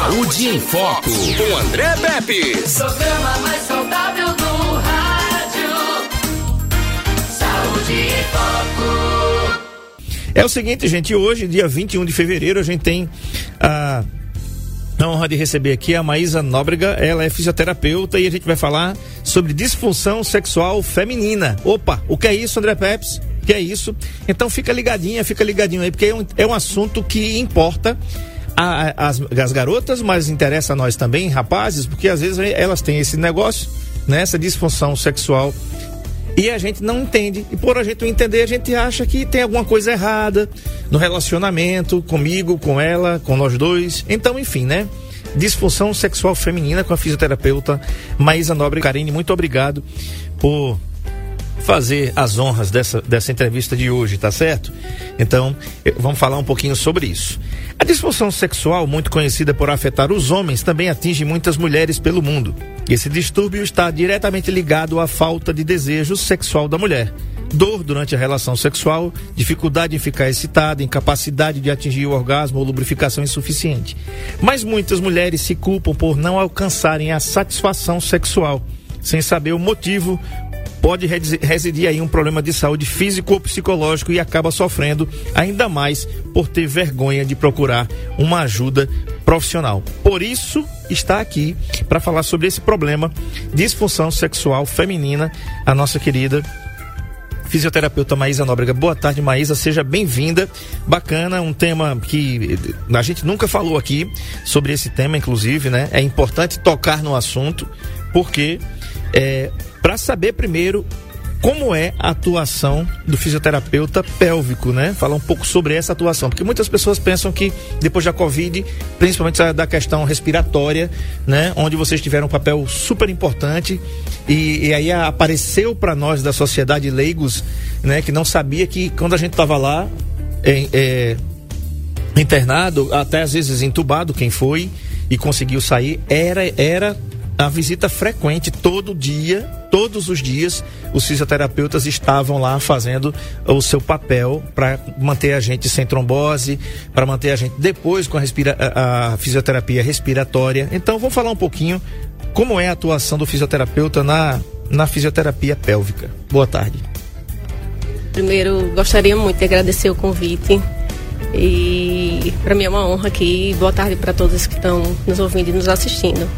Saúde em Foco, com André Pepe. Programa mais saudável do rádio. Saúde em Foco. É o seguinte, gente, hoje, dia 21 de fevereiro, a gente tem a, a honra de receber aqui a Maísa Nóbrega. Ela é fisioterapeuta e a gente vai falar sobre disfunção sexual feminina. Opa, o que é isso, André Peps? O que é isso? Então fica ligadinha, fica ligadinho aí, porque é um, é um assunto que importa a- as, as garotas, mas interessa a nós também, rapazes, porque às vezes elas têm esse negócio, né, essa disfunção sexual e a gente não entende. E por a gente não entender, a gente acha que tem alguma coisa errada no relacionamento comigo, com ela, com nós dois. Então, enfim, né? Disfunção sexual feminina com a fisioterapeuta Maísa Nobre. Karine, muito obrigado por fazer as honras dessa, dessa entrevista de hoje, tá certo? Então, vamos falar um pouquinho sobre isso. A disfunção sexual, muito conhecida por afetar os homens, também atinge muitas mulheres pelo mundo. Esse distúrbio está diretamente ligado à falta de desejo sexual da mulher. Dor durante a relação sexual, dificuldade em ficar excitada, incapacidade de atingir o orgasmo ou lubrificação insuficiente. Mas muitas mulheres se culpam por não alcançarem a satisfação sexual, sem saber o motivo pode resi- residir aí um problema de saúde físico ou psicológico e acaba sofrendo ainda mais por ter vergonha de procurar uma ajuda profissional. Por isso, está aqui para falar sobre esse problema, disfunção sexual feminina, a nossa querida fisioterapeuta Maísa Nóbrega. Boa tarde, Maísa, seja bem-vinda. Bacana, um tema que a gente nunca falou aqui sobre esse tema, inclusive, né? É importante tocar no assunto, porque é, para saber primeiro como é a atuação do fisioterapeuta pélvico, né? Falar um pouco sobre essa atuação, porque muitas pessoas pensam que depois da Covid, principalmente da questão respiratória, né? Onde vocês tiveram um papel super importante e, e aí apareceu para nós da sociedade leigos, né? Que não sabia que quando a gente estava lá, é, é, internado, até às vezes entubado, quem foi e conseguiu sair, era era a visita frequente todo dia, todos os dias, os fisioterapeutas estavam lá fazendo o seu papel para manter a gente sem trombose, para manter a gente depois com a, respira a, a fisioterapia respiratória. Então vamos falar um pouquinho como é a atuação do fisioterapeuta na, na fisioterapia pélvica. Boa tarde. Primeiro, gostaria muito de agradecer o convite. E para mim é uma honra aqui. Boa tarde para todos que estão nos ouvindo e nos assistindo.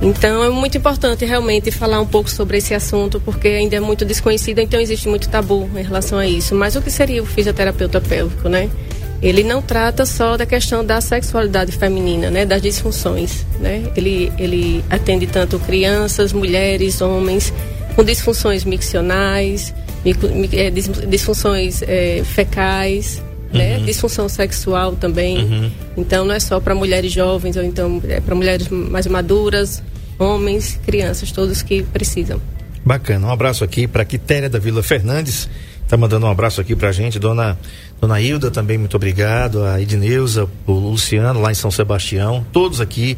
Então é muito importante realmente falar um pouco sobre esse assunto, porque ainda é muito desconhecido, então existe muito tabu em relação a isso. Mas o que seria o fisioterapeuta pélvico, né? Ele não trata só da questão da sexualidade feminina, né? Das disfunções, né? Ele, ele atende tanto crianças, mulheres, homens, com disfunções miccionais, dis- disfunções eh, fecais, né? Disfunção sexual também. Então não é só para mulheres jovens ou então é para mulheres mais maduras, homens, crianças, todos que precisam. Bacana. Um abraço aqui para Quitéria da Vila Fernandes. Tá mandando um abraço aqui pra gente, dona dona Hilda também, muito obrigado, a Edneuza, o Luciano lá em São Sebastião, todos aqui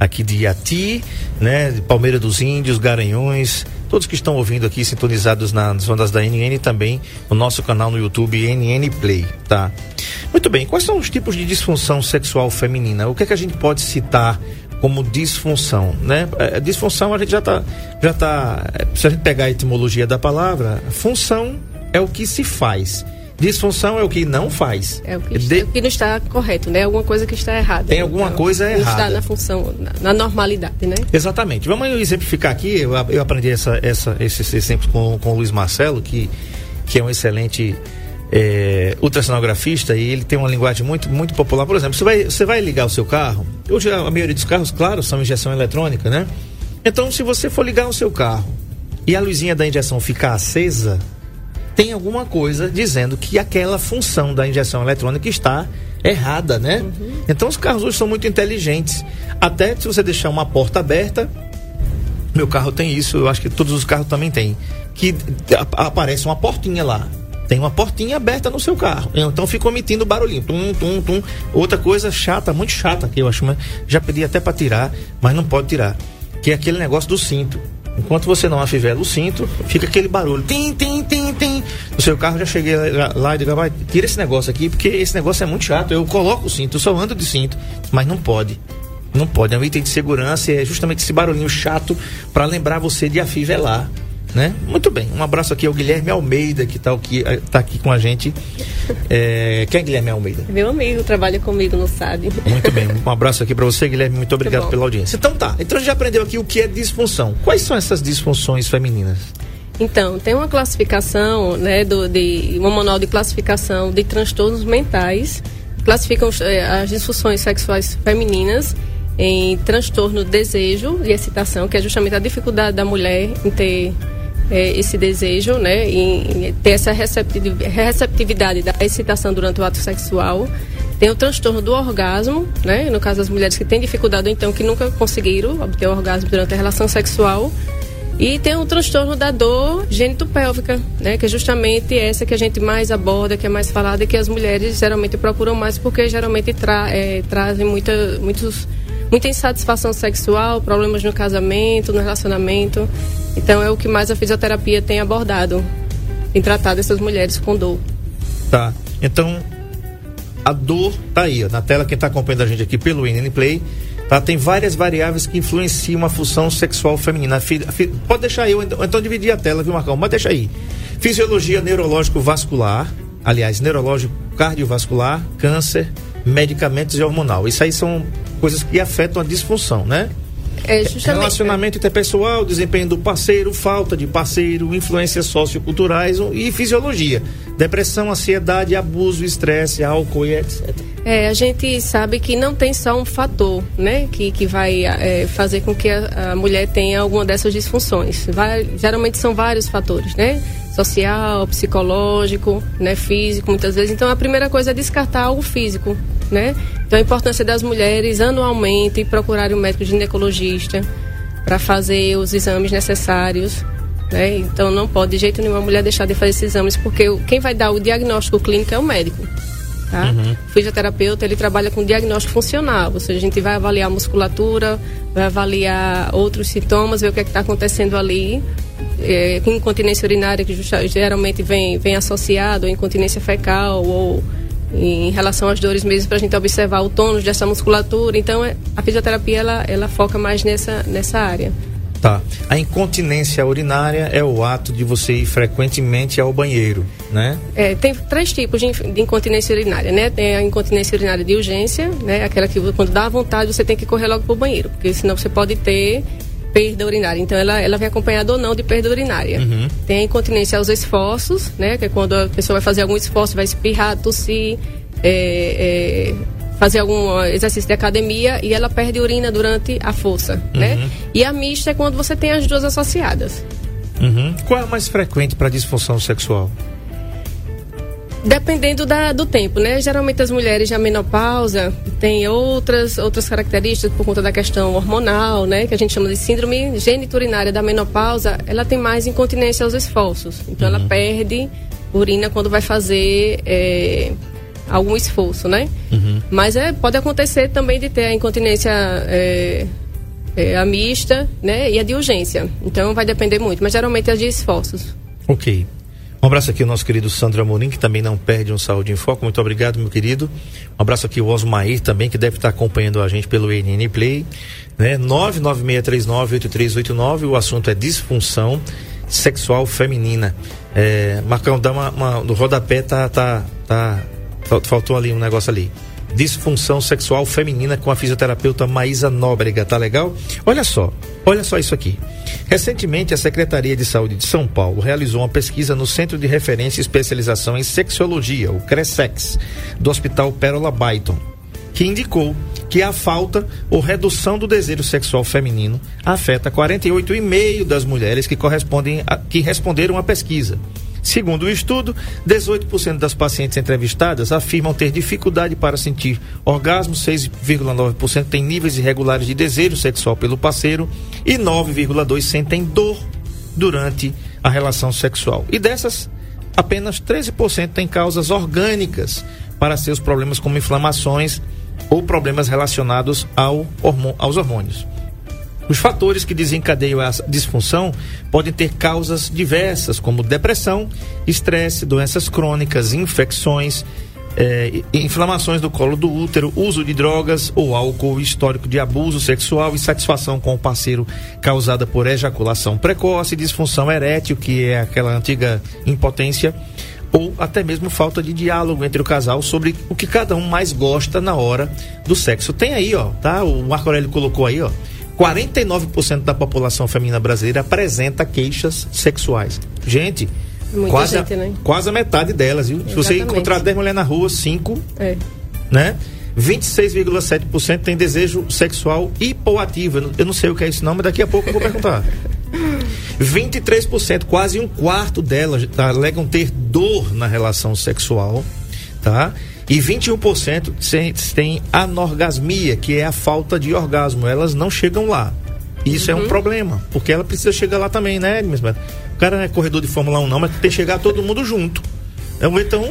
aqui de Iati, né, de Palmeira dos Índios, Garanhões, todos que estão ouvindo aqui sintonizados nas ondas da NN também no nosso canal no YouTube NN Play, tá? Muito bem. Quais são os tipos de disfunção sexual feminina? O que é que a gente pode citar como disfunção, né? É, disfunção a gente já tá, já tá, é, se a gente pegar a etimologia da palavra, função é o que se faz, disfunção é o que não faz. É o que, De- o que não está correto, né? Alguma coisa que está errada. Tem alguma coisa não está errada. na função, na, na normalidade, né? Exatamente. Vamos exemplificar aqui. Eu, eu aprendi essa, essa, esses exemplos com, com o Luiz Marcelo, que, que é um excelente é, ultrassonografista e ele tem uma linguagem muito, muito popular. Por exemplo, você vai, você vai ligar o seu carro. Hoje a maioria dos carros, claro, são injeção eletrônica, né? Então, se você for ligar o seu carro e a luzinha da injeção ficar acesa, tem alguma coisa dizendo que aquela função da injeção eletrônica está errada, né? Então os carros hoje são muito inteligentes. Até se você deixar uma porta aberta, meu carro tem isso, eu acho que todos os carros também têm, que aparece uma portinha lá. Tem uma portinha aberta no seu carro. Então fica emitindo barulhinho. Tum, tum, tum. Outra coisa chata, muito chata que eu acho, mas já pedi até para tirar, mas não pode tirar. Que é aquele negócio do cinto. Enquanto você não afivela o cinto, fica aquele barulho. Tim, tim, tim, tim. No seu carro já cheguei lá, e digo, vai, tira esse negócio aqui, porque esse negócio é muito chato. Eu coloco o cinto, eu só ando de cinto, mas não pode. Não pode, é um item de segurança e é justamente esse barulhinho chato para lembrar você de afivelar. Né? Muito bem, um abraço aqui ao Guilherme Almeida, que está aqui, tá aqui com a gente. É, quem é Guilherme Almeida? Meu amigo, trabalha comigo no SAD. Muito bem, um abraço aqui para você, Guilherme. Muito obrigado pela audiência. Então tá, então a gente já aprendeu aqui o que é disfunção. Quais são essas disfunções femininas? Então, tem uma classificação, né, do, de, um manual de classificação de transtornos mentais, classificam eh, as disfunções sexuais femininas em transtorno desejo e excitação, que é justamente a dificuldade da mulher em ter eh, esse desejo, né, em, ter essa receptividade da excitação durante o ato sexual. Tem o transtorno do orgasmo, né, no caso das mulheres que têm dificuldade ou então que nunca conseguiram obter o orgasmo durante a relação sexual e tem o transtorno da dor gênito-pélvica, né, que é justamente essa que a gente mais aborda, que é mais falada e que as mulheres geralmente procuram mais porque geralmente tra é, trazem muita, muitos, muita insatisfação sexual, problemas no casamento, no relacionamento. Então é o que mais a fisioterapia tem abordado, em tratar dessas mulheres com dor. Tá. Então, a dor tá aí, ó, na tela, quem está acompanhando a gente aqui pelo NN Play Tá? Tem várias variáveis que influenciam a função sexual feminina. Pode deixar aí, então, então dividir a tela, viu, Marcão? Mas deixa aí. Fisiologia neurológico-vascular, aliás, neurológico cardiovascular, câncer, medicamentos e hormonal. Isso aí são coisas que afetam a disfunção, né? É, Relacionamento interpessoal, desempenho do parceiro, falta de parceiro, influências socioculturais e fisiologia. Depressão, ansiedade, abuso, estresse, álcool e etc. É, a gente sabe que não tem só um fator, né, que, que vai é, fazer com que a, a, mulher tenha alguma dessas disfunções. Vai, geralmente são vários fatores, né? Social, psicológico, né, físico, muitas vezes. Então a primeira coisa é descartar algo físico, né? Então a importância das mulheres anualmente procurarem um médico ginecologista para fazer os exames necessários. Né? Então não pode de jeito nenhum a mulher deixar de fazer esses exames, porque quem vai dar o diagnóstico clínico é o médico. Tá? Uhum. O fisioterapeuta ele trabalha com diagnóstico funcional, ou seja, a gente vai avaliar a musculatura, vai avaliar outros sintomas, ver o que é está acontecendo ali. É, com incontinência urinária, que geralmente vem, vem associado a incontinência fecal ou em relação às dores mesmo para a gente observar o tônus dessa musculatura. Então, é, a fisioterapia ela, ela foca mais nessa, nessa área. Tá. A incontinência urinária é o ato de você ir frequentemente ao banheiro, né? É, tem três tipos de, de incontinência urinária, né? Tem a incontinência urinária de urgência, né? Aquela que quando dá vontade você tem que correr logo para o banheiro, porque senão você pode ter perda urinária. Então, ela, ela vem acompanhada ou não de perda urinária. Uhum. Tem a incontinência aos esforços, né? Que é quando a pessoa vai fazer algum esforço, vai espirrar, tossir, é, é, fazer algum exercício de academia e ela perde urina durante a força, né? uhum. né? E a mista é quando você tem as duas associadas. Uhum. Qual é a mais frequente para disfunção sexual? Dependendo da, do tempo, né? Geralmente as mulheres já menopausa têm outras, outras características por conta da questão hormonal, né? Que a gente chama de síndrome geniturinária da menopausa. Ela tem mais incontinência aos esforços. Então uhum. ela perde urina quando vai fazer é, algum esforço, né? Uhum. Mas é, pode acontecer também de ter a incontinência é, é, a mista, né? E a de urgência. Então vai depender muito, mas geralmente é de esforços. Ok. Um abraço aqui ao nosso querido Sandro Amorim, que também não perde um Saúde em Foco. Muito obrigado, meu querido. Um abraço aqui ao Osmair também, que deve estar acompanhando a gente pelo ENN Play. Né? 996398389. O assunto é disfunção sexual feminina. É, Marcão, dá uma, uma, no rodapé tá, tá, tá Faltou ali um negócio ali. Disfunção sexual feminina com a fisioterapeuta Maísa Nóbrega, tá legal? Olha só, olha só isso aqui. Recentemente, a Secretaria de Saúde de São Paulo realizou uma pesquisa no Centro de Referência e Especialização em Sexologia, o CRESEX, do Hospital Pérola Byton, que indicou que a falta ou redução do desejo sexual feminino afeta 48,5% das mulheres que correspondem a, que responderam à pesquisa. Segundo o estudo, 18% das pacientes entrevistadas afirmam ter dificuldade para sentir orgasmo, 6,9% têm níveis irregulares de desejo sexual pelo parceiro e 9,2% sentem dor durante a relação sexual. E dessas, apenas 13% têm causas orgânicas para seus problemas como inflamações ou problemas relacionados ao aos hormônios. Os fatores que desencadeiam a disfunção podem ter causas diversas, como depressão, estresse, doenças crônicas, infecções, é, inflamações do colo do útero, uso de drogas ou álcool, histórico de abuso sexual, insatisfação com o parceiro causada por ejaculação precoce, disfunção erétil, que é aquela antiga impotência, ou até mesmo falta de diálogo entre o casal sobre o que cada um mais gosta na hora do sexo. Tem aí, ó, tá? O Marco Aurélio colocou aí, ó. 49% da população feminina brasileira apresenta queixas sexuais. Gente, Muita quase, gente, né? quase a metade delas, viu? Se você encontrar 10 mulheres na rua, 5, É. né? 26,7% tem desejo sexual hipoativo. Eu não, sei o que é isso não, mas daqui a pouco eu vou perguntar. 23%, quase um quarto delas alegam ter dor na relação sexual, tá? E 21% se- tem anorgasmia, que é a falta de orgasmo. Elas não chegam lá. Isso é um problema, porque ela precisa chegar lá também, né, Edmes? O cara não é corredor de Fórmula 1 não, mas tem que chegar todo mundo junto. Então, então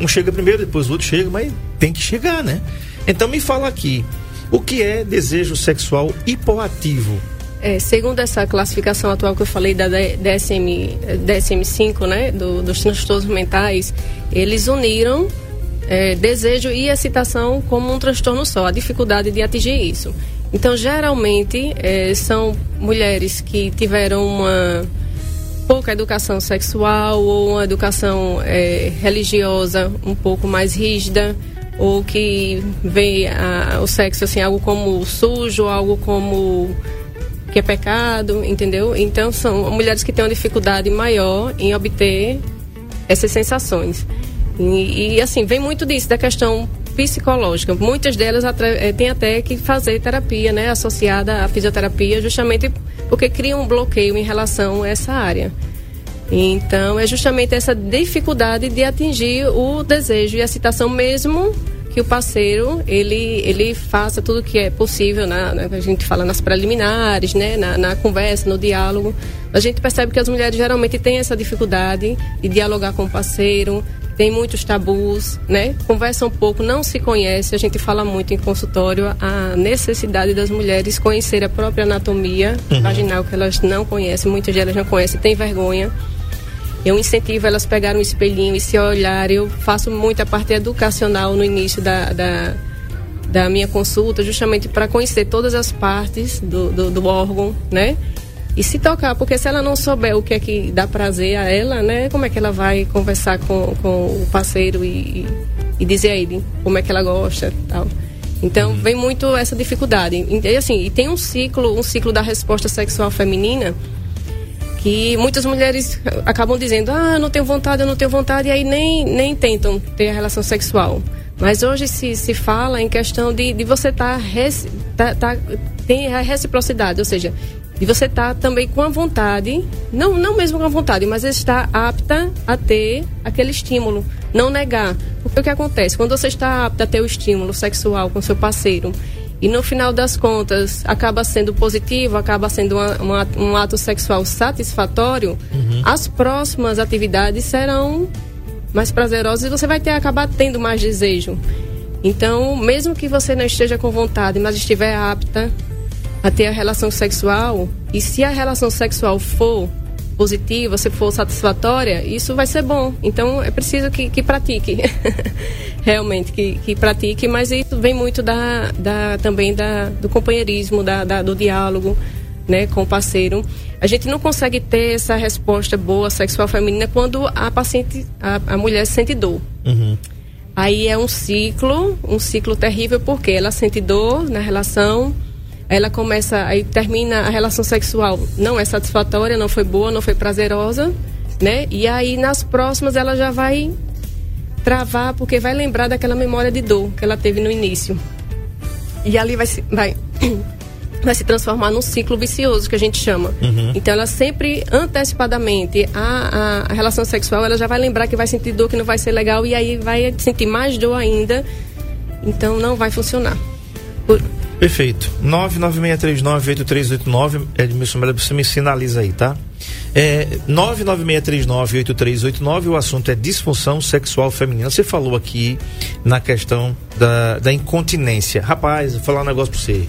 um chega primeiro, depois o outro chega, mas tem que chegar, né? Então me fala aqui, o que é desejo sexual hipoativo? É, segundo essa classificação atual que eu falei da DSM, eh, DSM-5, né, do- dos transtornos mentais, eles uniram é, desejo e excitação como um transtorno só, a dificuldade de atingir isso. Então, geralmente, é, são mulheres que tiveram uma pouca educação sexual ou uma educação é, religiosa um pouco mais rígida ou que vê a- o sexo assim algo como sujo, algo como que é pecado, entendeu? Então são mulheres que têm uma dificuldade maior em obter essas sensações. E, e, assim, vem muito disso, da questão psicológica. Muitas delas eh, têm até que fazer terapia, né, associada à fisioterapia, justamente porque cria um bloqueio em relação a essa área. Então, é justamente essa dificuldade de atingir o desejo e a excitação mesmo que o parceiro ele ele faça tudo que é possível na, na- a gente fala nas preliminares né na, na conversa no diálogo a gente percebe que as mulheres geralmente têm essa dificuldade de dialogar com o parceiro tem muitos tabus né conversa um pouco não se conhece a gente fala muito em consultório a necessidade das mulheres conhecer a própria anatomia vaginal que elas não conhecem muitas delas não conhecem têm vergonha eu incentivo elas a pegarem um espelhinho e se olharem. Eu faço muita parte educacional no início da, da, da minha consulta, justamente para conhecer todas as partes do, do, do órgão, né? E se tocar, porque se ela não souber o que é que dá prazer a ela, né? Como é que ela vai conversar com, com o parceiro e, e dizer a ele como é que ela gosta tal. Então, vem muito essa dificuldade. E, assim, e tem um ciclo, um ciclo da resposta sexual feminina que muitas mulheres acabam dizendo, ah, não tenho vontade, eu não tenho vontade, e aí nem, nem tentam ter a relação sexual. Mas hoje se, se fala em questão de, de você estar, tá, tá, tem a reciprocidade, ou seja, de você estar também com a vontade, não, não mesmo com a vontade, mas estar apta a ter aquele estímulo, não negar. Porque o que acontece? Quando você está apta a ter o estímulo sexual com seu parceiro, e no final das contas acaba sendo positivo, acaba sendo uma- uma- um ato sexual satisfatório, as próximas atividades serão mais prazerosas e você vai ter acabar tendo mais desejo. Então, mesmo que você não esteja com vontade, mas estiver apta a ter a relação sexual, e se a relação sexual for positiva, se for satisfatória, isso vai ser bom. Então, é preciso que, que pratique. Realmente, que, que pratique, mas isso vem muito da, da, também da, do companheirismo, da, da- do diálogo né, com o parceiro. A gente não consegue ter essa resposta boa sexual feminina quando a paciente, a, a mulher sente dor. Aí é um ciclo, um ciclo terrível, porque ela sente dor na relação, ela começa, aí termina a relação sexual, não é satisfatória, não foi boa, não foi prazerosa, né? E aí nas próximas ela já vai travar, porque vai lembrar daquela memória de dor que ela teve no início. E ali vai se, vai, vai se transformar num ciclo vicioso que a gente chama. Então ela sempre antecipadamente a, a, a relação sexual ela já vai lembrar que vai sentir dor que não vai ser legal e aí vai sentir mais dor ainda. Então não vai funcionar. Por- Perfeito. 996398389. Edmilson Melo, você me sinaliza aí, tá? É, 996398389. O assunto é disfunção sexual feminina. Você falou aqui na questão da, da incontinência. Rapaz, vou falar um negócio pra você.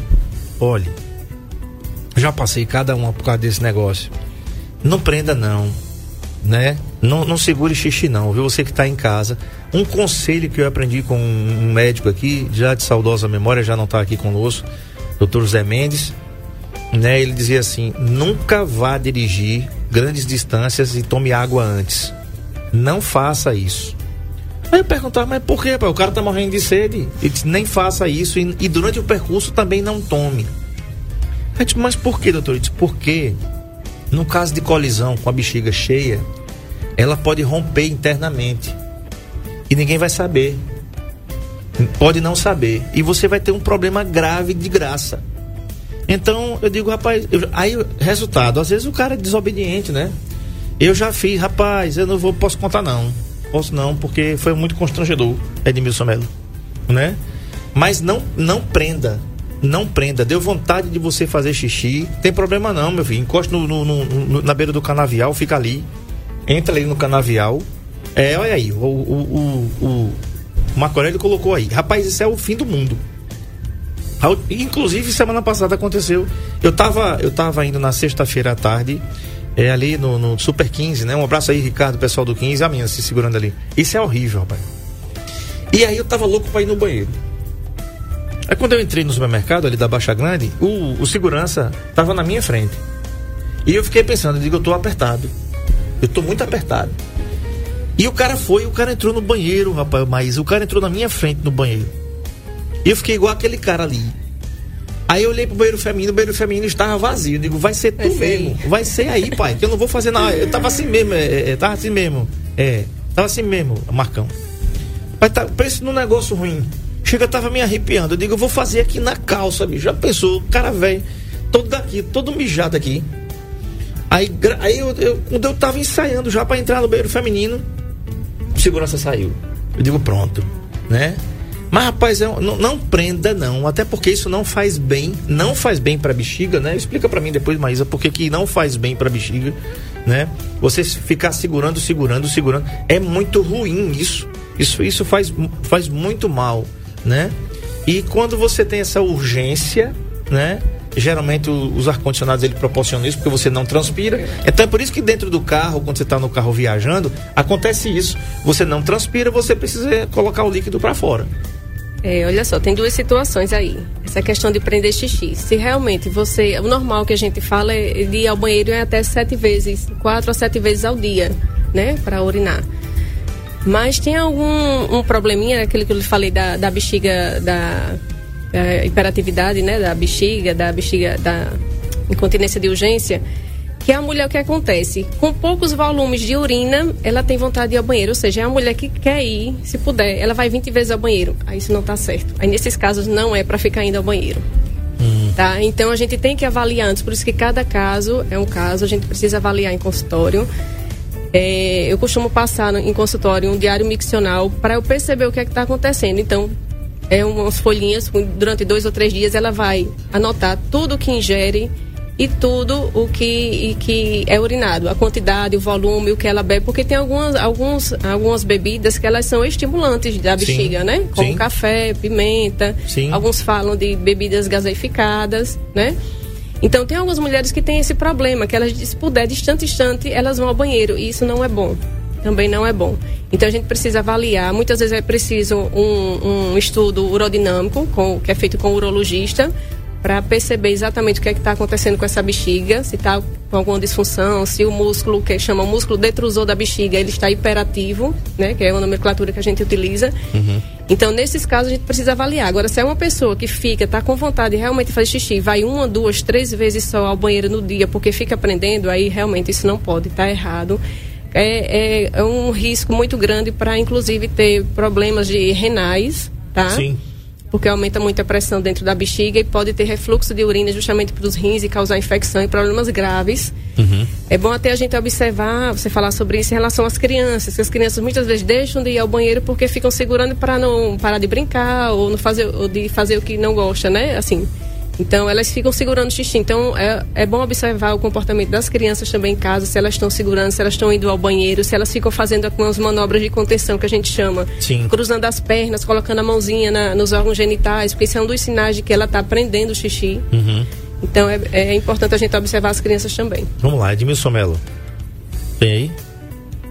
Olhe, já passei cada uma por causa desse negócio. Não prenda, não. Né? Não, não segure xixi não, viu? Você que está em casa. Um conselho que eu aprendi com um médico aqui, já de saudosa memória, já não está aqui conosco, doutor Zé Mendes, né? Ele dizia assim, nunca vá dirigir grandes distâncias e tome água antes. Não faça isso. Aí eu perguntava, mas por quê? O cara tá morrendo de sede. Ele disse, nem faça isso e, e durante o percurso também não tome. Aí eu disse, mas por que, doutor? Ele disse, porque no caso de colisão com a bexiga cheia, ela pode romper internamente. E ninguém vai saber. Pode não saber. E você vai ter um problema grave de graça. Então, eu digo, rapaz, eu, aí resultado, às vezes o cara é desobediente, né? Eu já fiz, rapaz, eu não vou, posso contar não. Posso não, porque foi muito constrangedor, Edmilson Melo, né? Mas não, não prenda, não prenda. Deu vontade de você fazer xixi, tem problema não, meu filho. Encosta no, no, no, na beira do canavial, fica ali, entra ali no canavial. É, olha aí, o, o, o, o Marco colocou aí. Rapaz, isso é o fim do mundo. Inclusive, semana passada aconteceu. Eu tava, eu tava indo na sexta-feira à tarde, é, ali no, no, Super 15, né? Um abraço aí, Ricardo, pessoal do 15, a minha se segurando ali. Isso é horrível, rapaz. E aí eu tava louco pra ir no banheiro. Aí quando eu entrei no supermercado ali da Baixa Grande, o, o segurança tava na minha frente. E eu fiquei pensando, eu digo, eu tô apertado. Eu tô muito apertado. E o cara foi, o cara entrou no banheiro, rapaz, mas o cara entrou na minha frente no banheiro. E eu fiquei igual aquele cara ali. Aí eu olhei pro banheiro feminino, o banheiro feminino estava vazio. Eu digo, vai ser tu vai mesmo. Ser vai ser aí, pai, que eu não vou fazer nada. Eu tava assim mesmo, é, é, tava assim mesmo. É, tava assim mesmo, Marcão. Mas tá, pensa num negócio ruim. Chega, tava me arrepiando. Eu digo, eu vou fazer aqui na calça, bicho. Já pensou? O cara velho, todo daqui, todo mijado aqui. Aí, aí eu, eu, quando eu tava ensaiando já para entrar no banheiro feminino, segurança saiu. Eu digo, pronto, né? Mas, rapaz, é não, não, prenda, não. Até porque isso não faz bem. Não faz bem pra bexiga, né? Explica para mim depois, Maísa, por que não faz bem pra bexiga, né? Você ficar segurando, segurando, segurando. É muito ruim isso. Isso, isso faz, faz muito mal, né? E quando você tem essa urgência, né? Geralmente os ar-condicionados ele proporcionam isso porque você não transpira. Então é por isso que dentro do carro, quando você está no carro viajando, acontece isso. Você não transpira, você precisa colocar o líquido para fora. É, olha só, tem duas situações aí. Essa questão de prender xixi. Se realmente você. O normal que a gente fala é de ir ao banheiro é até sete vezes, quatro a sete vezes ao dia, né? Para urinar. Mas tem algum um probleminha, aquele que eu falei da, da bexiga, da, da hiperatividade, né? Da bexiga, da bexiga, da incontinência de urgência que a mulher, o que acontece? Com poucos volumes de urina, ela tem vontade de ir ao banheiro. Ou seja, é a mulher que quer ir, se puder, ela vai 20 vezes ao banheiro. Aí isso não está certo. Aí nesses casos não é para ficar indo ao banheiro. Hum. Tá? Então a gente tem que avaliar antes, por isso que cada caso é um caso, a gente precisa avaliar em consultório. É, eu costumo passar em consultório um diário miccional para eu perceber o que é que está acontecendo. Então, é umas folhinhas, durante dois ou três dias ela vai anotar tudo que ingere e tudo o que, que é urinado, a quantidade, o volume, o que ela bebe, porque tem algumas, alguns, algumas bebidas que elas são estimulantes da bexiga, Sim. né? Como Sim. café, pimenta. Sim. Alguns falam de bebidas gaseificadas, né? Então tem algumas mulheres que têm esse problema, que elas, se puder, distante, distante, elas vão ao banheiro. E isso não é bom. Também não é bom. Então a gente precisa avaliar. Muitas vezes é preciso um, um estudo urodinâmico, com, que é feito com o urologista, para perceber exatamente o que é está acontecendo com essa bexiga, se está com alguma disfunção, se o músculo, que chama o músculo detrusor da bexiga, ele está hiperativo, né, que é a nomenclatura que a gente utiliza. Uhum. Então, nesses casos, a gente precisa avaliar. Agora, se é uma pessoa que fica, está com vontade de realmente fazer xixi, vai uma, duas, três vezes só ao banheiro no dia porque fica aprendendo, aí realmente isso não pode, está errado. É, é, é, um risco muito grande para, inclusive, ter problemas de renais, tá? Sim porque aumenta muito a pressão dentro da bexiga e pode ter refluxo de urina justamente para os rins e causar infecção e problemas graves. Uhum. É bom até a gente observar, você falar sobre isso em relação às crianças, que as crianças muitas vezes deixam de ir ao banheiro porque ficam segurando para não parar de brincar ou, não fazer, ou de fazer o que não gosta, né? Assim, então, elas ficam segurando o xixi. Então, é, é bom observar o comportamento das crianças também em casa, se elas estão segurando, se elas estão indo ao banheiro, se elas ficam fazendo algumas manobras de contenção que a gente chama. Sim. Cruzando as pernas, colocando a mãozinha na, nos órgãos genitais, porque isso é um dos sinais de que ela está aprendendo o xixi. Uhum. Então, é, é, importante a gente observar as crianças também. Vamos lá, Edmilson Melo. Tem aí?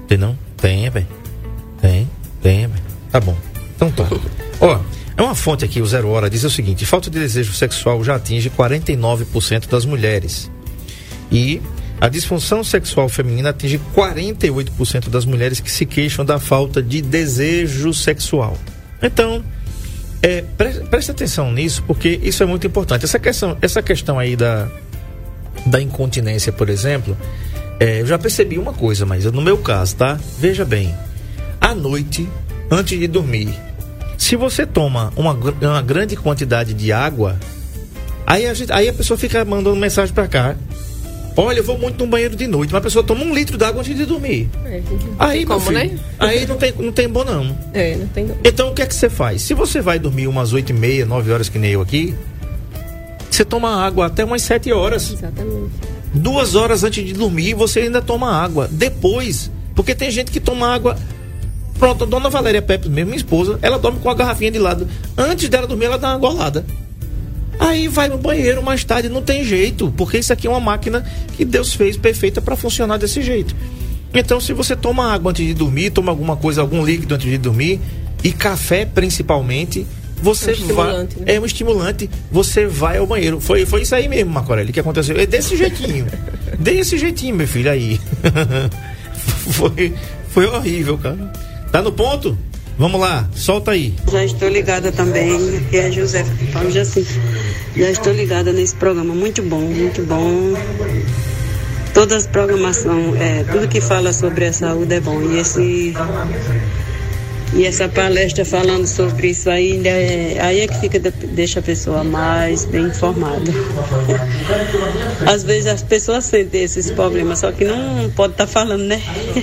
Tem não? Tem, velho. Tem, tem, velho. Tá bom. Então tá. Ó, é uma fonte aqui, o Zero Hora, diz o seguinte: falta de desejo sexual já atinge 49% das mulheres. E a disfunção sexual feminina atinge 48% das mulheres que se queixam da falta de desejo sexual. Então, é, pre preste atenção nisso, porque isso é muito importante. Essa questão, essa questão aí da, da incontinência, por exemplo, é, eu já percebi uma coisa, mas no meu caso, tá? Veja bem, à noite, antes de dormir, se você toma uma, uma grande quantidade de água, aí a, gente, aí a pessoa fica mandando mensagem para cá. Olha, eu vou muito no banheiro de noite, mas a pessoa toma um litro d'água antes de dormir. É. Aí, Como, filho, né? aí não tem, não tem bom não. É, não tem. Então o que é que você faz? Se você vai dormir umas oito e meia, nove horas que nem eu aqui, você toma água até umas sete horas. Exatamente. Duas horas antes de dormir, você ainda toma água. Depois, porque tem gente que toma água. Pronto, a dona Valéria Pepe, mesmo minha esposa, ela dorme com a garrafinha de lado. Antes dela dormir, ela dá uma golada. Aí vai no banheiro mais tarde, não tem jeito, porque isso aqui é uma máquina que Deus fez perfeita para funcionar desse jeito. Então, se você toma água antes de dormir, toma alguma coisa, algum líquido antes de dormir, e café principalmente, você É um vai. estimulante, né? É um estimulante, você vai ao banheiro. Foi, foi isso aí mesmo, Macorelli, que aconteceu. É desse jeitinho. desse jeitinho, meu filho, aí. foi, foi horrível, cara. Tá no ponto? Vamos lá, solta aí. Já estou ligada também, aqui é José Paulo Jacinto. Já estou ligada nesse programa, muito bom, muito bom. Todas as programação, é, tudo que fala sobre a saúde é bom. E esse e essa palestra falando sobre isso aí, ainda é, aí é que fica de- deixa a pessoa mais bem informada. Às vezes as pessoas sentem esses problemas, só que não pode estar falando, né?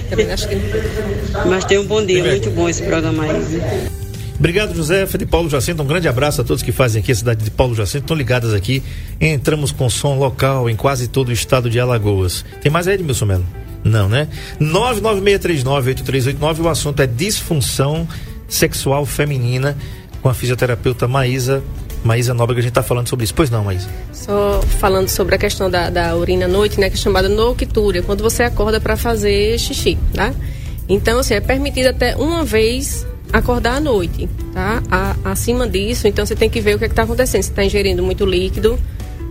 Também acho que Mas tem um bom dia, muito bom esse programa aí. Obrigado, José de Paulo Jacinto. Um grande abraço a todos que fazem aqui a cidade de Paulo Jacinto. Estão ligadas aqui. Entramos com som local em quase todo o estado de Alagoas. Tem mais aí, Edmilson Melo? Não, né? 996398389. O assunto é disfunção sexual feminina com a fisioterapeuta Maísa. Maísa Nóbrega, a gente está falando sobre isso. Pois não, Maísa? Só falando sobre a questão da, da urina à noite, né, que é chamada noctúria, quando você acorda para fazer xixi, tá? Então, assim, é permitido até uma vez acordar à noite, tá? A- acima disso, então você tem que ver o que está acontecendo. Se está ingerindo muito líquido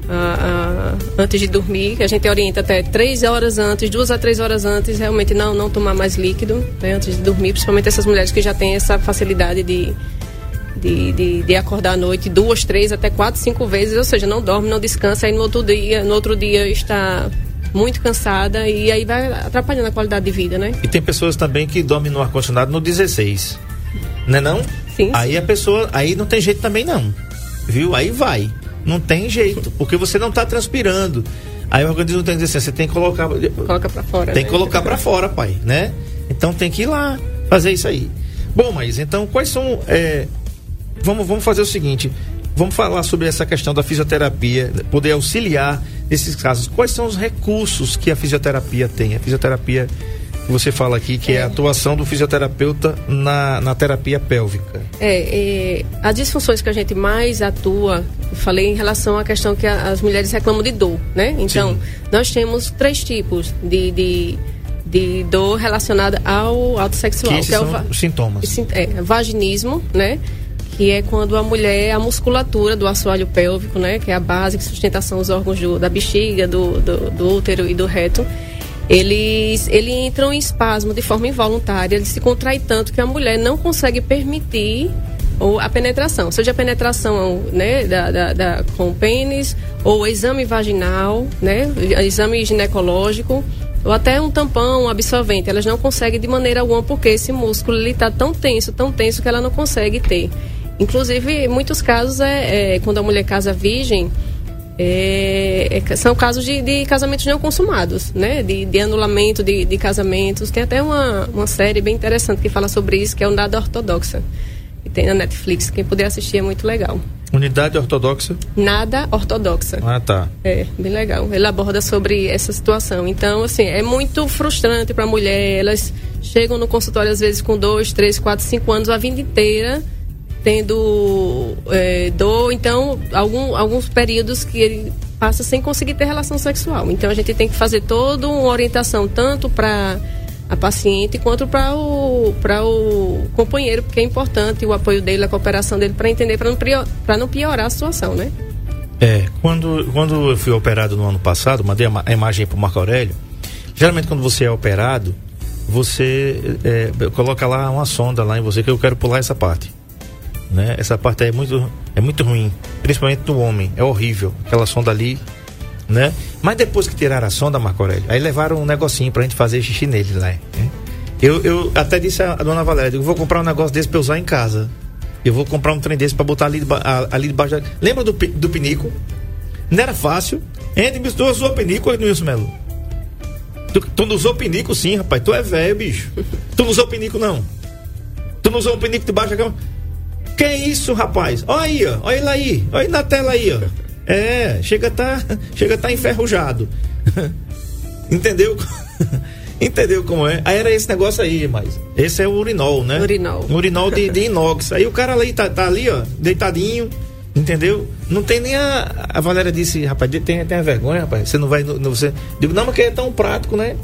ah, ah, antes de dormir, que a gente orienta até três horas antes, duas a três horas antes, realmente não, não tomar mais líquido né, antes de dormir, principalmente essas mulheres que já têm essa facilidade de de, de, de acordar à noite duas, três, até quatro, cinco vezes, ou seja, não dorme, não descansa, aí no outro dia, no outro dia está muito cansada e aí vai atrapalhando a qualidade de vida, né? E tem pessoas também que dormem no ar-condicionado no 16. Né não? Sim, Aí a pessoa, aí não tem jeito também não. Viu? Aí vai. Não tem jeito, porque você não está transpirando. Aí o organismo tem que dizer assim, você tem que colocar Coloca pra fora. tem né? que colocar para fora, pai, né? Então tem que ir lá fazer isso aí. Bom, mas então quais são é, vamos vamos fazer o seguinte, vamos falar sobre essa questão da fisioterapia, poder auxiliar nesses casos. Quais são os recursos que a fisioterapia tem? A fisioterapia que você fala aqui que é, a atuação do fisioterapeuta na, na terapia pélvica. É, é, as disfunções que a gente mais atua, eu falei em relação à questão que a- as mulheres reclamam de dor, né? Então, Sim. nós temos três tipos de, de, de dor relacionada ao ato sexual. Que esses é o va- os sintomas. É, vaginismo, né? Que é quando a mulher, a musculatura do assoalho pélvico, né? Que é a base que sustentação os órgãos do- da bexiga, do, do, do útero e do reto. Eles, eles entram em espasmo de forma involuntária, ele se contrai tanto que a mulher não consegue permitir ou a penetração, seja a penetração né, da, da- da- com o pênis, ou exame vaginal, né, exame ginecológico, ou até um tampão, um absorvente. Elas não conseguem de maneira alguma porque esse músculo está tão tenso, tão tenso que ela não consegue ter. Inclusive, em muitos casos, é, é quando a mulher casa virgem, é, é, são casos de, de casamentos não consumados, né? De, de anulamento de, de casamentos. Tem até uma, uma série bem interessante que fala sobre isso, que é Nada Ortodoxa. Que tem na Netflix. Quem puder assistir é muito legal. Unidade ortodoxa. Nada Ortodoxa. Ah, tá. É, bem legal. Ele aborda sobre essa situação. Então, assim, é muito frustrante para a mulher. Elas chegam no consultório, às vezes, com dois, três, quatro, cinco anos, a vida inteira, tendo é, dor. Então, algum, alguns períodos que ele passa sem conseguir ter relação sexual. Então, a gente tem que fazer toda uma orientação, tanto para a paciente quanto para o o companheiro, porque é importante o apoio dele, a cooperação dele para entender, para não, não piorar a situação, né? É, quando, quando eu fui operado no ano passado, mandei a imagem para o Marco Aurélio. Geralmente, quando você é operado, você é, coloca lá uma sonda lá em você que eu quero pular essa parte. Né? Essa parte é muito, é muito ruim, principalmente no homem, é horrível. Aquela sonda ali né? Mas depois que tiraram a sonda, Marco Aurélio, aí levaram um negocinho pra gente fazer xixi nele lá. Né? Eu, eu até disse a, dona Valéria, eu vou comprar um negócio desse pra usar em casa. Eu vou comprar um trem desse pra botar ali, ali debaixo. Da... Lembra do, do pinico? Não era fácil. Entre, tu usou pinico, Nilson Melo? Tu, tu não usou pinico sim, rapaz. Tu é velho, bicho. Tu não usou pinico, não. Tu não usou pinico debaixo da cama. Que isso, rapaz? Olha aí, ó. Olha ele aí. Olha na tela aí, ó. É, chega a tá, chega a tá enferrujado. Entendeu? Entendeu como é? Aí era esse negócio aí, mas esse é o urinol, né? Urinol. Urinol de, de inox. Aí o cara ali tá, tá, ali, ó, deitadinho, entendeu? Não tem nem a. A Valéria disse, rapaz, tem, tem a vergonha, rapaz. Você não vai. No, você... Digo, não, porque é tão prático, né?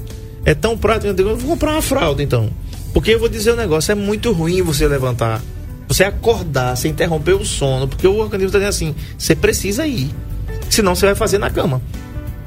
É tão prático. Eu digo, eu vou comprar uma fralda então. Porque eu vou dizer um negócio, é muito ruim você levantar você acordar, você interromper o sono, porque o organismo está dizendo assim, você precisa ir. Senão você vai fazer na cama.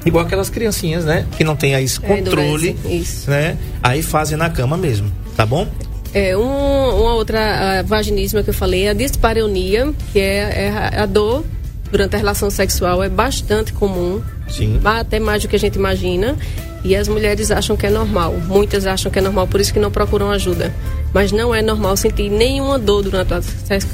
Igual aquelas criancinhas, né? Que não tem aí esse é, controle, é, isso. né? Aí fazem na cama mesmo, tá bom? É, um, uma outra vaginismo que eu falei, a dispareunia, que é, é a dor durante a relação sexual, é bastante comum. Sim. Até mais do que a gente imagina. E as mulheres acham que é normal. Muitas acham que é normal, por isso que não procuram ajuda. Mas não é normal sentir nenhuma dor durante o ato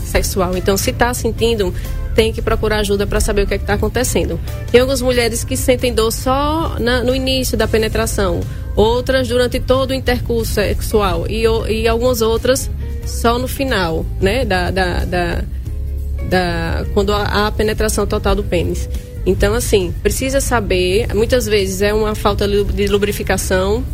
sexual. Então, se está sentindo, tem que procurar ajuda para saber o que é está acontecendo. Tem algumas mulheres que sentem dor só na, no início da penetração, outras durante todo o intercurso sexual e, e algumas outras só no final, né? Da, da, da, da quando há a penetração total do pênis. Então, assim, precisa saber. Muitas vezes é uma falta de lubrificação,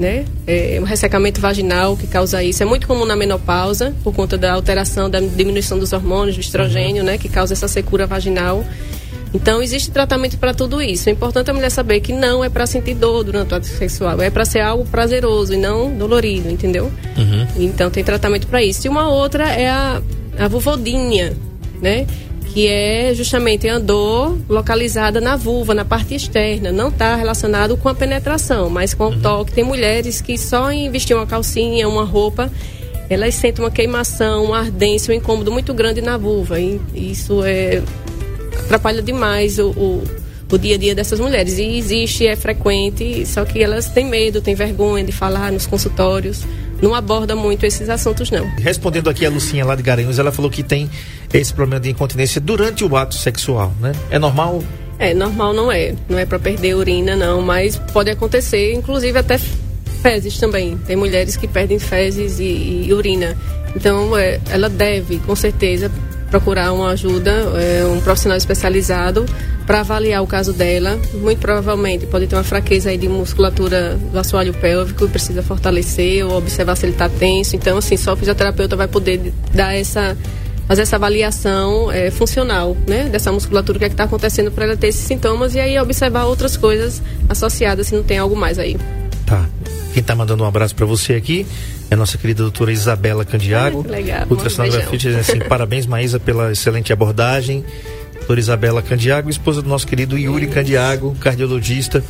né? É um ressecamento vaginal que causa isso. É muito comum na menopausa, por conta da alteração, da diminuição dos hormônios, do estrogênio, uhum. né? Que causa essa secura vaginal. Então, existe tratamento para tudo isso. É importante a mulher saber que não é para sentir dor durante o ato sexual, é para ser algo prazeroso e não dolorido, entendeu? Uhum. Então, tem tratamento para isso. E uma outra é a, a vulvodinha, né? Que é justamente a dor localizada na vulva, na parte externa. Não está relacionado com a penetração, mas com o uhum. toque. Tem mulheres que só em vestir uma calcinha, uma roupa, elas sentem uma queimação, uma ardência, um incômodo muito grande na vulva. E isso é, atrapalha demais o, o, o dia a dia dessas mulheres. E existe, é frequente, só que elas têm medo, têm vergonha de falar nos consultórios não aborda muito esses assuntos, não. Respondendo aqui a Lucinha lá de Garanhuns, ela falou que tem esse problema de incontinência durante o ato sexual, né? É normal? É, normal não é. Não é para perder urina, não, mas pode acontecer, inclusive até fezes também. Tem mulheres que perdem fezes e, e urina. Então, é, ela deve, com certeza, procurar uma ajuda, é, um profissional especializado para avaliar o caso dela. Muito provavelmente pode ter uma fraqueza aí de musculatura do assoalho pélvico e precisa fortalecer ou observar se ele está tenso. Então, assim, só o fisioterapeuta vai poder dar essa fazer essa avaliação é, funcional, né, dessa musculatura, o que é está acontecendo para ela ter esses sintomas e aí observar outras coisas associadas se não tem algo mais aí. Tá. Quem está mandando um abraço para você aqui é a nossa querida doutora Isabela Candiago. Ai, legal. Ultrassonografia, assim, parabéns, Maísa, pela excelente abordagem. Doutora Isabela Candiago, esposa do nosso querido Yuri Candiago, cardiologista,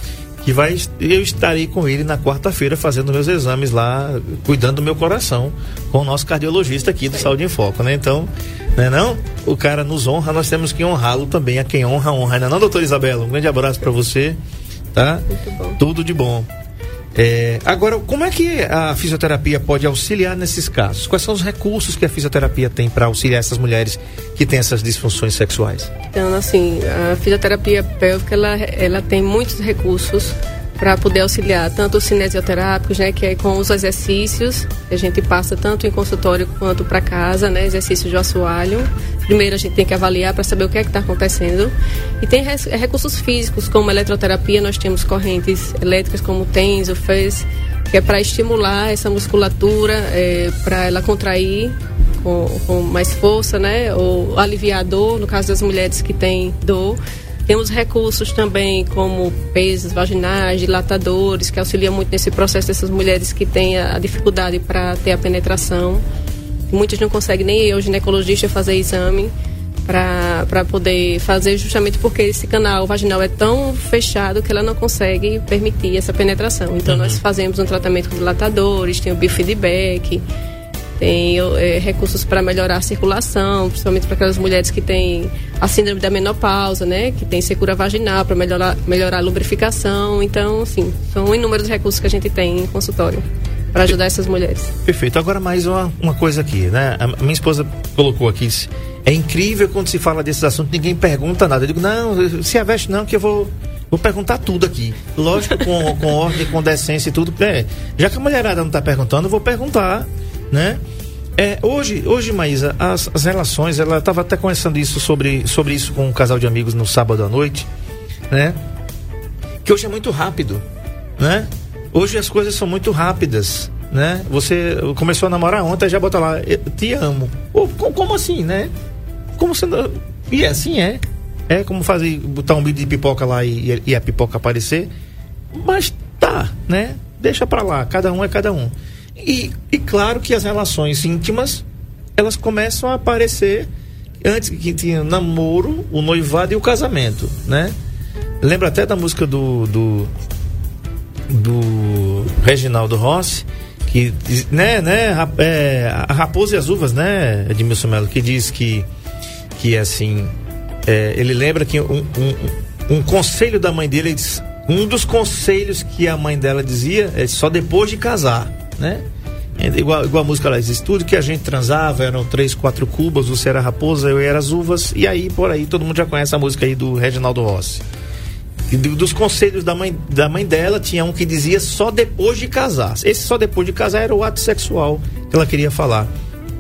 que vai eu estarei com ele na quarta-feira fazendo meus exames lá, cuidando do meu coração, com o nosso cardiologista aqui do Saúde em Foco, né? Então, né não? O cara nos honra, nós temos que honrá-lo também, a quem honra, honra, não, é não doutora Isabela? Um grande abraço para você, tá? Muito bom. Tudo de bom. É, agora, como é que a fisioterapia pode auxiliar nesses casos? Quais são os recursos que a fisioterapia tem para auxiliar essas mulheres que têm essas disfunções sexuais? Então, assim, a fisioterapia pélvica ela, ela tem muitos recursos para poder auxiliar tanto os cinesioterápicos, né, que é com os exercícios a gente passa tanto em consultório quanto para casa, né, exercícios de assoalho. Primeiro a gente tem que avaliar para saber o que é que está acontecendo. E tem recursos físicos como eletroterapia, nós temos correntes elétricas como o TENS, o FES, que é para estimular essa musculatura, é, para ela contrair com, com mais força, né, ou aliviar a dor, no caso das mulheres que têm dor Temos recursos também como pesos vaginais, dilatadores, que auxiliam muito nesse processo dessas mulheres que têm a dificuldade para ter a penetração. Muitas não conseguem nem eu, ginecologista, fazer exame para poder fazer justamente porque esse canal vaginal é tão fechado que ela não consegue permitir essa penetração. Então uhum. nós fazemos um tratamento com dilatadores, tem o biofeedback, tem é, recursos para melhorar a circulação, principalmente para aquelas mulheres que têm a síndrome da menopausa, né? Que tem secura vaginal para melhorar, melhorar a lubrificação. Então, assim, são inúmeros recursos que a gente tem em consultório para ajudar essas mulheres. Perfeito. Agora mais uma, uma coisa aqui, né? A minha esposa colocou aqui, é incrível quando se fala desses assuntos, ninguém pergunta nada. Eu digo, não, se aveste não, que eu vou Vou perguntar tudo aqui. Lógico, com, com ordem, com decência e tudo. É, já que a mulherada não está perguntando, eu vou perguntar né? É, hoje, hoje, Maísa, as, as relações, ela estava até conversando isso sobre, sobre isso com um casal de amigos no sábado à noite, né? Que hoje é muito rápido, né? Hoje as coisas são muito rápidas, né? Você começou a namorar ontem, já bota lá, te amo. Ou, como assim, né? Como sendo. E é assim é. É como fazer, botar um vídeo de pipoca lá e, e a pipoca aparecer. Mas tá, né? Deixa pra lá, cada um é cada um. E, e claro que as relações íntimas elas começam a aparecer antes que tinha namoro, o noivado e o casamento, né? Lembra até da música do do, do Reginaldo Rossi que né, né, é, a Raposa e as Uvas, né, Edmilson Melo, que diz que que assim, é, ele lembra que um, um, um conselho da mãe dele, um dos conselhos que a mãe dela dizia é só depois de casar né? É, igual, igual a música lá diz, tudo que a gente transava eram três, quatro cubas, você era raposa, eu era as uvas, e aí por aí todo mundo já conhece a música aí do Reginaldo Rossi. E dos conselhos da mãe, da mãe dela, tinha um que dizia só depois de casar. Esse só depois de casar era o ato sexual que ela queria falar.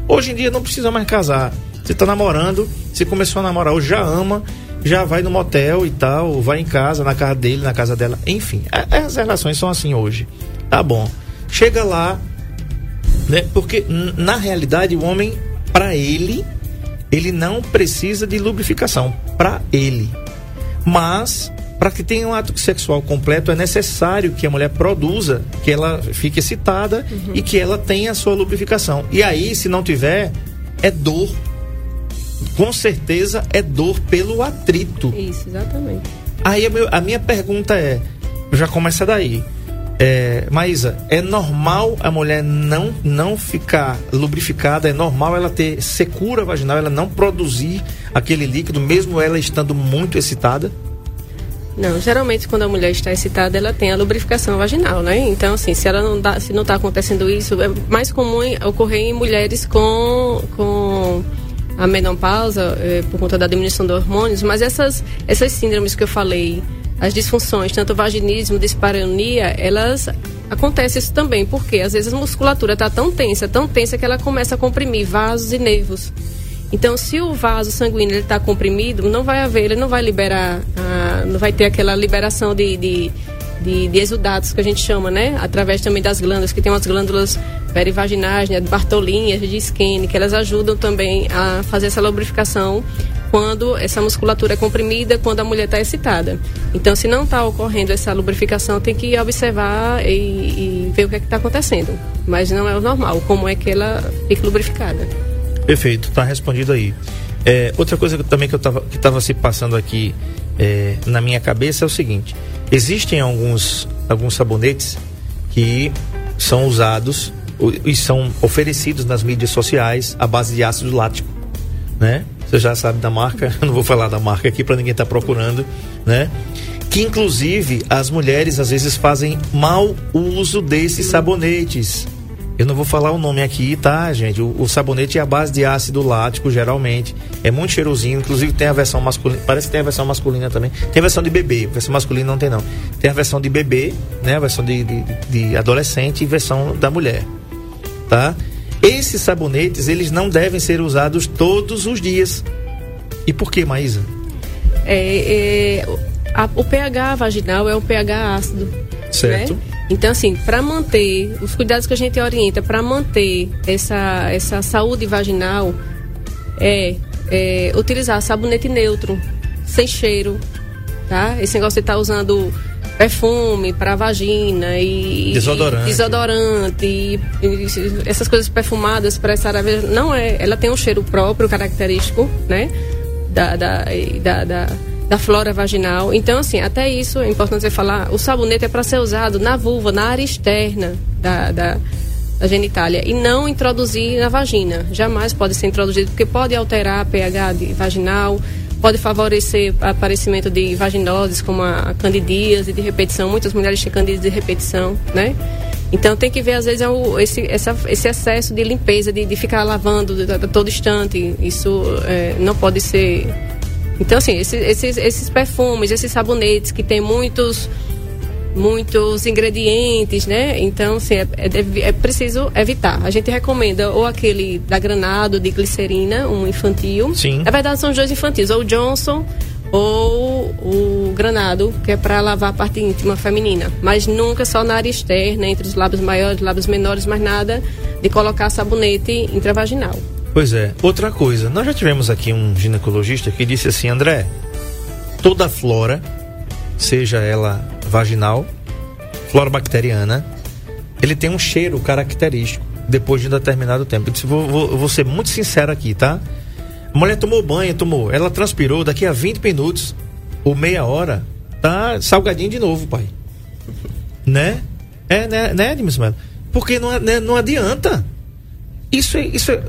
Hoje em dia não precisa mais casar. Você está namorando, você começou a namorar, ou já ama, já vai no motel e tal, vai em casa, na casa dele, na casa dela, enfim. As relações são assim hoje. Tá bom. Chega lá, né? Porque na realidade o homem, para ele, ele não precisa de lubrificação para ele. Mas para que tenha um ato sexual completo é necessário que a mulher produza, que ela fique excitada uhum. e que ela tenha a sua lubrificação. E aí, se não tiver, é dor. Com certeza é dor pelo atrito. Isso, exatamente. Aí a, a minha pergunta é, já começa daí. É, Maísa, é normal a mulher não, não ficar lubrificada? É normal ela ter secura vaginal, ela não produzir aquele líquido, mesmo ela estando muito excitada? Não, geralmente quando a mulher está excitada, ela tem a lubrificação vaginal, né? Então, assim, se ela não dá, se não está acontecendo isso, é mais comum ocorrer em mulheres com, com a menopausa, é, por conta da diminuição dos hormônios, mas essas, essas síndromes que eu falei, as disfunções, tanto vaginismo, dispareunia, elas acontece isso também, porque às vezes a musculatura está tão tensa, tão tensa que ela começa a comprimir vasos e nervos. Então, se o vaso sanguíneo está comprimido, não vai haver, ele não vai liberar, não vai ter aquela liberação de, de, de, de, exudatos que a gente chama, né? Através também das glândulas, que tem umas glândulas perivaginais, né? Bartolinhas, de Skene, que elas ajudam também a fazer essa lubrificação quando essa musculatura é comprimida, quando a mulher está excitada. Então, se não está ocorrendo essa lubrificação, tem que observar e, e ver o que é está acontecendo. Mas não é o normal, como é que ela fica lubrificada. Perfeito, está respondido aí. É, outra coisa que, também que eu tava, que estava se passando aqui é, na minha cabeça é o seguinte: existem alguns, alguns sabonetes que são usados e são oferecidos nas mídias sociais à base de ácido lático, né? Você já sabe da marca, eu não vou falar da marca aqui para ninguém estar tá procurando, né? Que inclusive as mulheres às vezes fazem mau uso desses sabonetes. Eu não vou falar o nome aqui, tá, gente? O, o, sabonete é a base de ácido lático, geralmente. É muito cheirosinho. Inclusive tem a versão masculina. Parece que tem a versão masculina também. Tem a versão de bebê. A versão masculina não tem, não. Tem a versão de bebê, né? A versão de, de, de adolescente e versão da mulher. Tá? Esses sabonetes, eles não devem ser usados todos os dias. E por que, Maísa? É, é a, o pH vaginal é um pH ácido. Certo. Né? Então, assim, para manter os cuidados que a gente orienta para manter essa, essa saúde vaginal é, é utilizar sabonete neutro, sem cheiro, tá? Esse negócio de estar tá usando perfume para vagina e desodorante, desodorante e, e, essas coisas perfumadas para essa área não é, ela tem um cheiro próprio característico, né? Da, da, da, da, da flora vaginal. Então, assim, até isso é importante você falar. O sabonete é para ser usado na vulva, na área externa da, da, da genitália e não introduzir na vagina. Jamais pode ser introduzido porque pode alterar a pH vaginal pode favorecer aparecimento de vaginoses como a candidíase de repetição. Muitas mulheres têm candidíase de repetição, né? Então tem que ver, às vezes, é esse, essa, esse excesso de limpeza, de, de ficar lavando a todo instante. Isso é, não pode ser. Então, assim, esses, esses, esses perfumes, esses sabonetes que tem muitos muitos ingredientes, né? Então, assim, é, é, é, preciso evitar. A gente recomenda ou aquele da Granado de glicerina, um infantil. Sim. Na verdade, são os dois infantis, ou o Johnson ou o Granado, que é para lavar a parte íntima feminina. Mas nunca só na área externa, entre os lábios maiores e lábios menores, mas nada de colocar sabonete intravaginal. Pois é. Outra coisa, nós já tivemos aqui um ginecologista que disse assim, André, toda flora, seja ela vaginal, flora bacteriana, ele tem um cheiro característico depois de um determinado tempo. Eu disse, vou, vou, vou ser muito sincero aqui, tá? A mulher tomou banho, tomou, ela transpirou, daqui a 20 minutos ou meia hora, tá salgadinho de novo, pai. Né? É, né, né Edmilson? Porque não, né, não adianta. Isso é, isso é,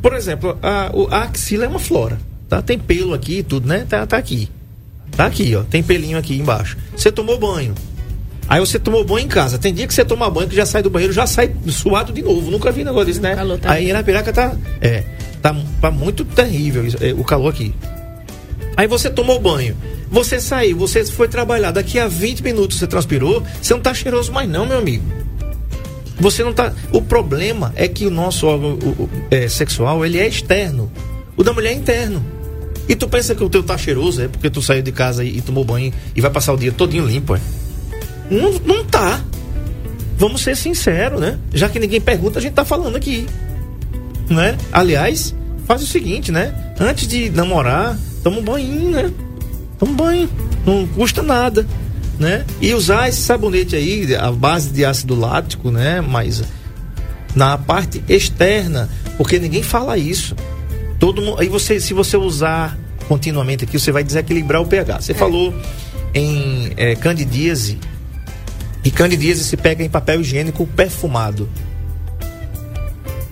por exemplo, a, a axila é uma flora, tá? Tem pelo aqui e tudo, né? Tá, tá aqui. Tá aqui, ó. Tem pelinho aqui embaixo. Você tomou banho. Aí você tomou banho em casa. Tem dia que você toma banho que já sai do banheiro, já sai suado de novo. Nunca vi negócio desse, né? Calor tá Aí na piraca tá. É. Tá, tá muito terrível isso, é, o calor aqui. Aí você tomou banho. Você saiu, você foi trabalhar. Daqui a 20 minutos você transpirou. Você não tá cheiroso mais, não, meu amigo. Você não tá. O problema é que o nosso órgão o, o, é, sexual ele é externo. O da mulher é interno. E tu pensa que o teu tá cheiroso, é porque tu saiu de casa e, e tomou banho e vai passar o dia todinho limpo, é? Não, não tá. Vamos ser sinceros, né? Já que ninguém pergunta, a gente tá falando aqui. Né? Aliás, faz o seguinte, né? Antes de namorar, toma um banho, né? Toma um banho. Não custa nada, né? E usar esse sabonete aí, a base de ácido lático, né? Mas na parte externa, porque ninguém fala isso. Todo mundo, aí você, se você usar continuamente aqui, você vai desequilibrar o pH. Você é. falou em é, candidíase e candidíase se pega em papel higiênico perfumado.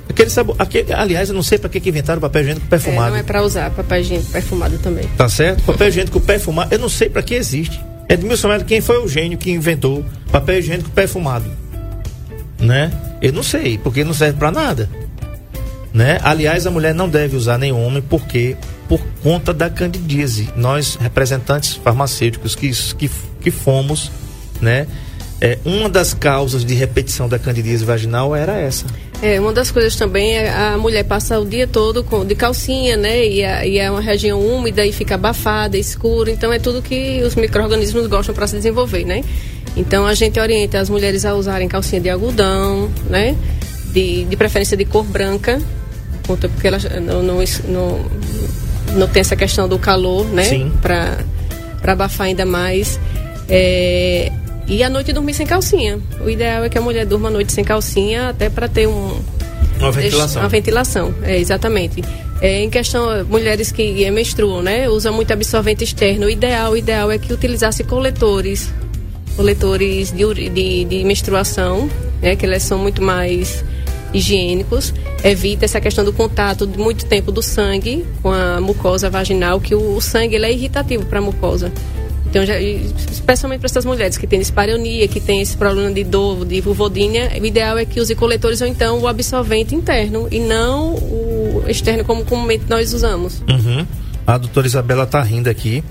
Aquele sabor, aquele, aliás, eu não sei para que, que inventaram papel higiênico perfumado. É, não é para usar papel higiênico perfumado também. Tá certo? Papel higiênico perfumado, eu não sei para que existe. Edmilson Melo, quem foi o gênio que inventou papel higiênico perfumado? Né? Eu não sei, porque não serve para nada. Né? Aliás, a mulher não deve usar nem homem porque por conta da candidíase. Nós, representantes farmacêuticos que, que, que fomos, né? É, uma das causas de repetição da candidíase vaginal era essa. É, uma das coisas também é a mulher passa o dia todo com, de calcinha, né? E, a, e é uma região úmida e fica abafada, escura. Então é tudo que os micro-organismos gostam para se desenvolver, né? Então a gente orienta as mulheres a usarem calcinha de algodão, né? De, de preferência de cor branca, conta porque ela não, não, não, não tem essa questão do calor, né? Sim. Para abafar ainda mais. É, e à noite dormir sem calcinha. O ideal é que a mulher durma à noite sem calcinha, até para ter um. Uma ventilação. Uma ventilação, é, exatamente. É, em questão, mulheres que menstruam, né? Usam muito absorvente externo. O ideal, o ideal é que utilizasse coletores. Coletores de, de, de menstruação, né? Que elas são muito mais higiênicos, evita essa questão do contato de muito tempo do sangue com a mucosa vaginal, que o, sangue ele é irritativo para a mucosa. Então, já, especialmente para essas mulheres que têm dispareunia, que têm esse problema de dor, de vulvodínia, o ideal é que use coletores ou então o absorvente interno e não o externo como comumente nós usamos. Uhum. A doutora Isabela tá rindo aqui.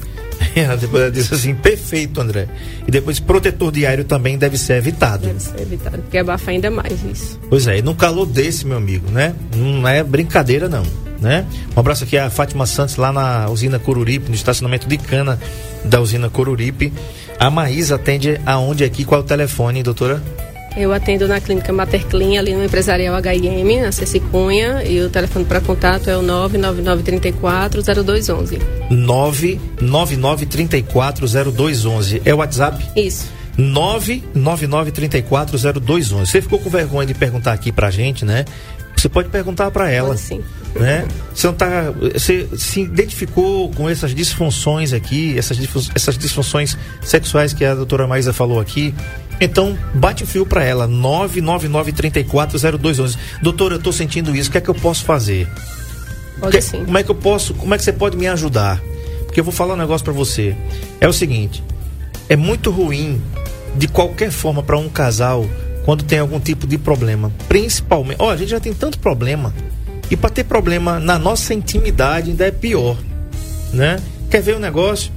Ela depois disse assim, perfeito, André. E depois, protetor diário também deve ser evitado. Deve ser evitado, porque abafa ainda mais isso. Pois é, e no calor desse, meu amigo, né? Não é brincadeira, não. Né? Um abraço aqui a Fátima Santos lá na usina Coruripe, no estacionamento de cana da usina Coruripe. A Maísa atende aonde aqui? Qual é o telefone, doutora? Eu atendo na clínica Mater Clean, ali no Empresarial HM, na Ceci Cunha, e o telefone para contato é o 999340211. 999340211. É o WhatsApp? Isso. 999340211. Você ficou com vergonha de perguntar aqui pra gente, né? Você pode perguntar para ela. Pode sim. Né? Você, não tá, você se identificou com essas disfunções aqui, essas, essas disfunções sexuais que a doutora Maísa falou aqui. Então, bate o fio para ela, 999-340211. Doutora, eu estou sentindo isso, o que é que eu posso fazer? Pode que, sim. Como é que eu posso, como é que você pode me ajudar? Porque eu vou falar um negócio para você. É o seguinte, é muito ruim, de qualquer forma, para um casal, quando tem algum tipo de problema. Principalmente, ó, a gente já tem tanto problema. E para ter problema na nossa intimidade ainda é pior, né? Quer ver o negócio?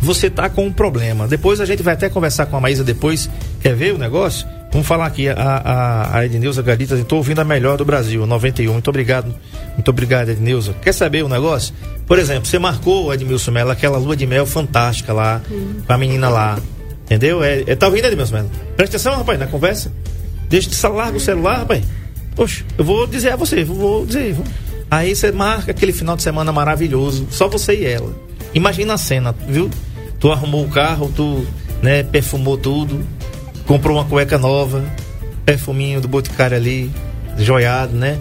Você tá com um problema. Depois a gente vai até conversar com a Maísa depois. Quer ver o negócio? Vamos falar aqui, a, a, a Edneuza Galita, estou ouvindo a melhor do Brasil, 91. Muito obrigado. Muito obrigado, Edneuza. Quer saber o negócio? Por exemplo, você marcou, Edmilson Mello, aquela lua de mel fantástica lá, com a menina lá. Entendeu? É, é, tá ouvindo, Edmilson Mello? Presta atenção, rapaz, na conversa. Deixa de larga o celular, rapaz. Poxa, eu vou dizer a você, vou dizer. Vou. Aí você marca aquele final de semana maravilhoso, só você e ela. Imagina a cena, viu? Tu arrumou o carro, tu, né, perfumou tudo, comprou uma cueca nova, perfuminho do Boticário ali, joiado, né?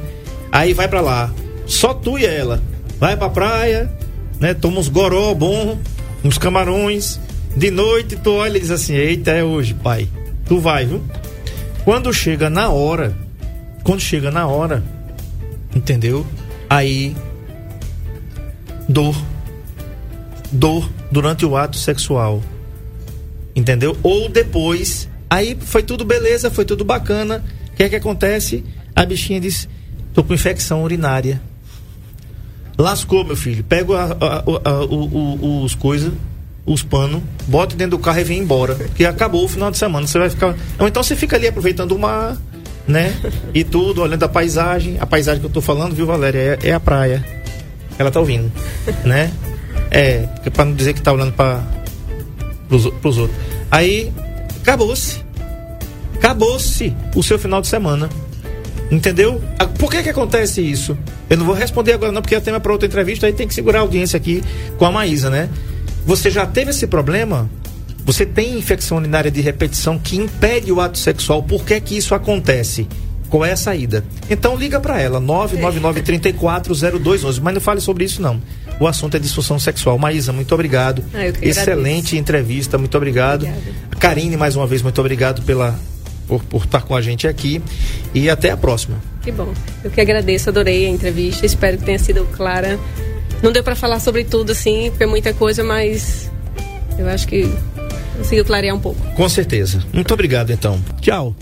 Aí vai para lá, só tu e ela. Vai pra praia, né? Toma uns goró bom, uns camarões. De noite tu olha e diz assim: Eita, é hoje, pai. Tu vai, viu? Quando chega na hora, quando chega na hora, entendeu? Aí dor. Dor durante o ato sexual. Entendeu? Ou depois, aí foi tudo beleza, foi tudo bacana. O que é que acontece? A bichinha diz: tô com infecção urinária. Lascou, meu filho. Pega a, a, a, o, os coisas, os panos, bota dentro do carro e vem embora. Que acabou o final de semana. Você vai ficar. Ou então você fica ali aproveitando o mar, né? E tudo, olhando a paisagem. A paisagem que eu tô falando, viu, Valéria? É, é a praia. Ela tá ouvindo, né? É, pra não dizer que tá olhando para pros outros. Aí, acabou-se. Acabou-se o seu final de semana. Entendeu? Por que que acontece isso? Eu não vou responder agora não, porque é tema para outra entrevista, aí tem que segurar a audiência aqui com a Maísa, né? Você já teve esse problema? Você tem infecção urinária de repetição que impede o ato sexual. Por que que isso acontece? Qual é a saída? Então liga para ela, 999-340211. Mas não fale sobre isso, não. O assunto é disfunção sexual. Maísa, muito obrigado. Ah, Excelente agradeço. entrevista, muito obrigado. Obrigada. Karine, mais uma vez, muito obrigado pela, por, por estar com a gente aqui. E até a próxima. Que bom. Eu que agradeço, adorei a entrevista. Espero que tenha sido clara. Não deu para falar sobre tudo, assim, porque é muita coisa, mas eu acho que conseguiu clarear um pouco. Com certeza. Muito obrigado, então. Tchau.